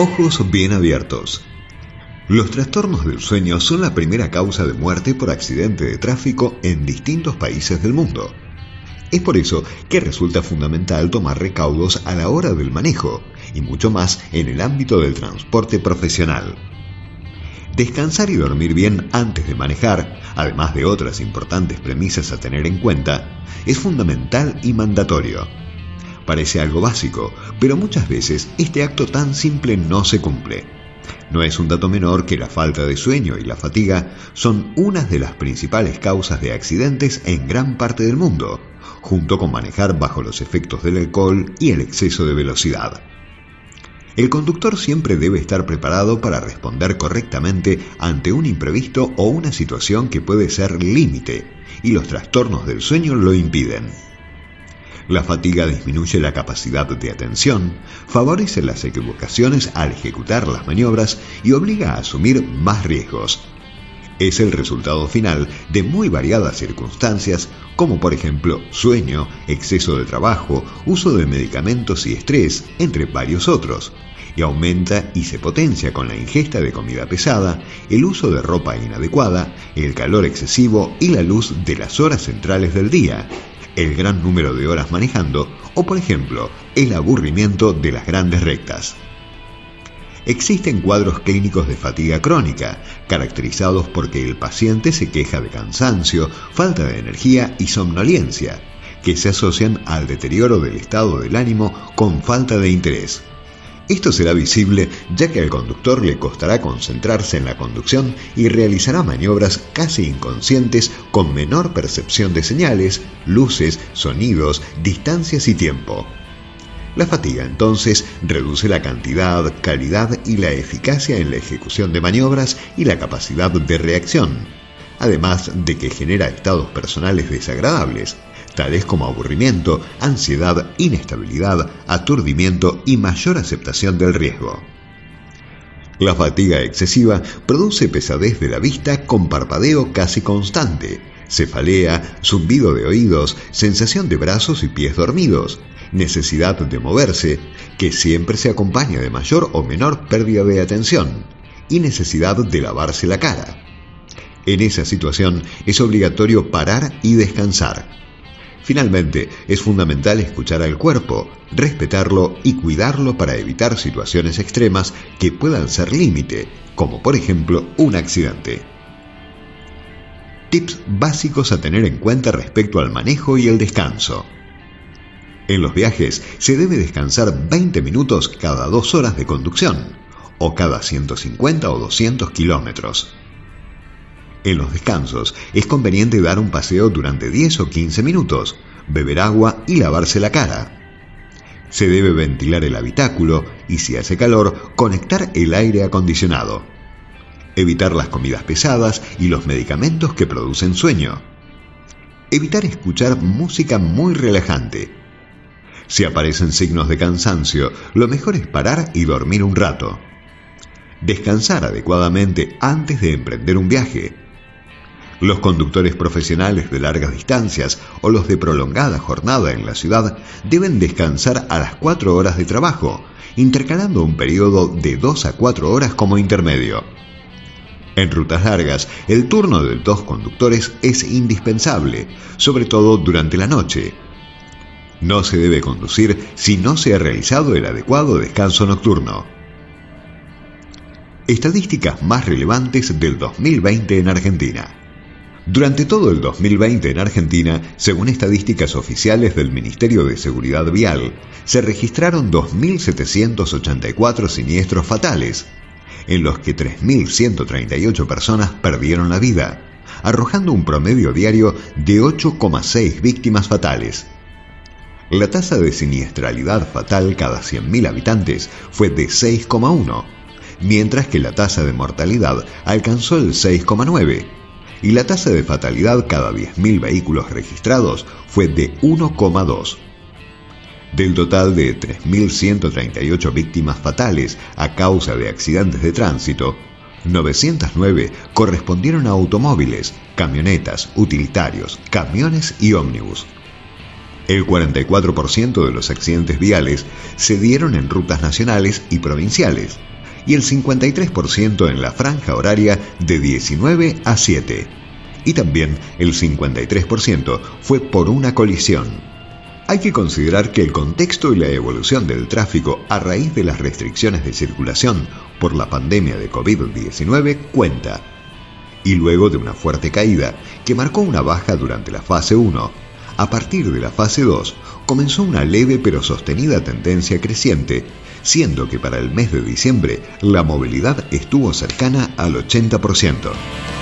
Ojos bien abiertos. Los trastornos del sueño son la primera causa de muerte por accidente de tráfico en distintos países del mundo. Es por eso que resulta fundamental tomar recaudos a la hora del manejo y mucho más en el ámbito del transporte profesional. Descansar y dormir bien antes de manejar, además de otras importantes premisas a tener en cuenta, es fundamental y mandatorio. Parece algo básico, pero muchas veces este acto tan simple no se cumple. No es un dato menor que la falta de sueño y la fatiga son unas de las principales causas de accidentes en gran parte del mundo, junto con manejar bajo los efectos del alcohol y el exceso de velocidad. El conductor siempre debe estar preparado para responder correctamente ante un imprevisto o una situación que puede ser límite, y los trastornos del sueño lo impiden. La fatiga disminuye la capacidad de atención, favorece las equivocaciones al ejecutar las maniobras y obliga a asumir más riesgos. Es el resultado final de muy variadas circunstancias, como por ejemplo sueño, exceso de trabajo, uso de medicamentos y estrés, entre varios otros y aumenta y se potencia con la ingesta de comida pesada, el uso de ropa inadecuada, el calor excesivo y la luz de las horas centrales del día, el gran número de horas manejando o, por ejemplo, el aburrimiento de las grandes rectas. Existen cuadros clínicos de fatiga crónica, caracterizados porque el paciente se queja de cansancio, falta de energía y somnolencia, que se asocian al deterioro del estado del ánimo con falta de interés. Esto será visible ya que al conductor le costará concentrarse en la conducción y realizará maniobras casi inconscientes con menor percepción de señales, luces, sonidos, distancias y tiempo. La fatiga entonces reduce la cantidad, calidad y la eficacia en la ejecución de maniobras y la capacidad de reacción, además de que genera estados personales desagradables, tales como aburrimiento, ansiedad, inestabilidad, aturdimiento y mayor aceptación del riesgo. La fatiga excesiva produce pesadez de la vista con parpadeo casi constante, cefalea, zumbido de oídos, sensación de brazos y pies dormidos, necesidad de moverse, que siempre se acompaña de mayor o menor pérdida de atención, y necesidad de lavarse la cara. En esa situación es obligatorio parar y descansar. Finalmente, es fundamental escuchar al cuerpo, respetarlo y cuidarlo para evitar situaciones extremas que puedan ser límite, como por ejemplo un accidente. Tips básicos a tener en cuenta respecto al manejo y el descanso. En los viajes se debe descansar 20 minutos cada dos horas de conducción o cada 150 o 200 kilómetros. En los descansos es conveniente dar un paseo durante 10 o 15 minutos, beber agua y lavarse la cara. Se debe ventilar el habitáculo y si hace calor, conectar el aire acondicionado. Evitar las comidas pesadas y los medicamentos que producen sueño. Evitar escuchar música muy relajante. Si aparecen signos de cansancio, lo mejor es parar y dormir un rato. Descansar adecuadamente antes de emprender un viaje los conductores profesionales de largas distancias o los de prolongada jornada en la ciudad deben descansar a las 4 horas de trabajo, intercalando un periodo de 2 a 4 horas como intermedio. En rutas largas, el turno de dos conductores es indispensable, sobre todo durante la noche. No se debe conducir si no se ha realizado el adecuado descanso nocturno. Estadísticas más relevantes del 2020 en Argentina. Durante todo el 2020 en Argentina, según estadísticas oficiales del Ministerio de Seguridad Vial, se registraron 2.784 siniestros fatales, en los que 3.138 personas perdieron la vida, arrojando un promedio diario de 8,6 víctimas fatales. La tasa de siniestralidad fatal cada 100.000 habitantes fue de 6,1, mientras que la tasa de mortalidad alcanzó el 6,9 y la tasa de fatalidad cada 10.000 vehículos registrados fue de 1,2. Del total de 3.138 víctimas fatales a causa de accidentes de tránsito, 909 correspondieron a automóviles, camionetas, utilitarios, camiones y ómnibus. El 44% de los accidentes viales se dieron en rutas nacionales y provinciales y el 53% en la franja horaria de 19 a 7. Y también el 53% fue por una colisión. Hay que considerar que el contexto y la evolución del tráfico a raíz de las restricciones de circulación por la pandemia de COVID-19 cuenta. Y luego de una fuerte caída que marcó una baja durante la fase 1, a partir de la fase 2 comenzó una leve pero sostenida tendencia creciente, siendo que para el mes de diciembre la movilidad estuvo cercana al 80%.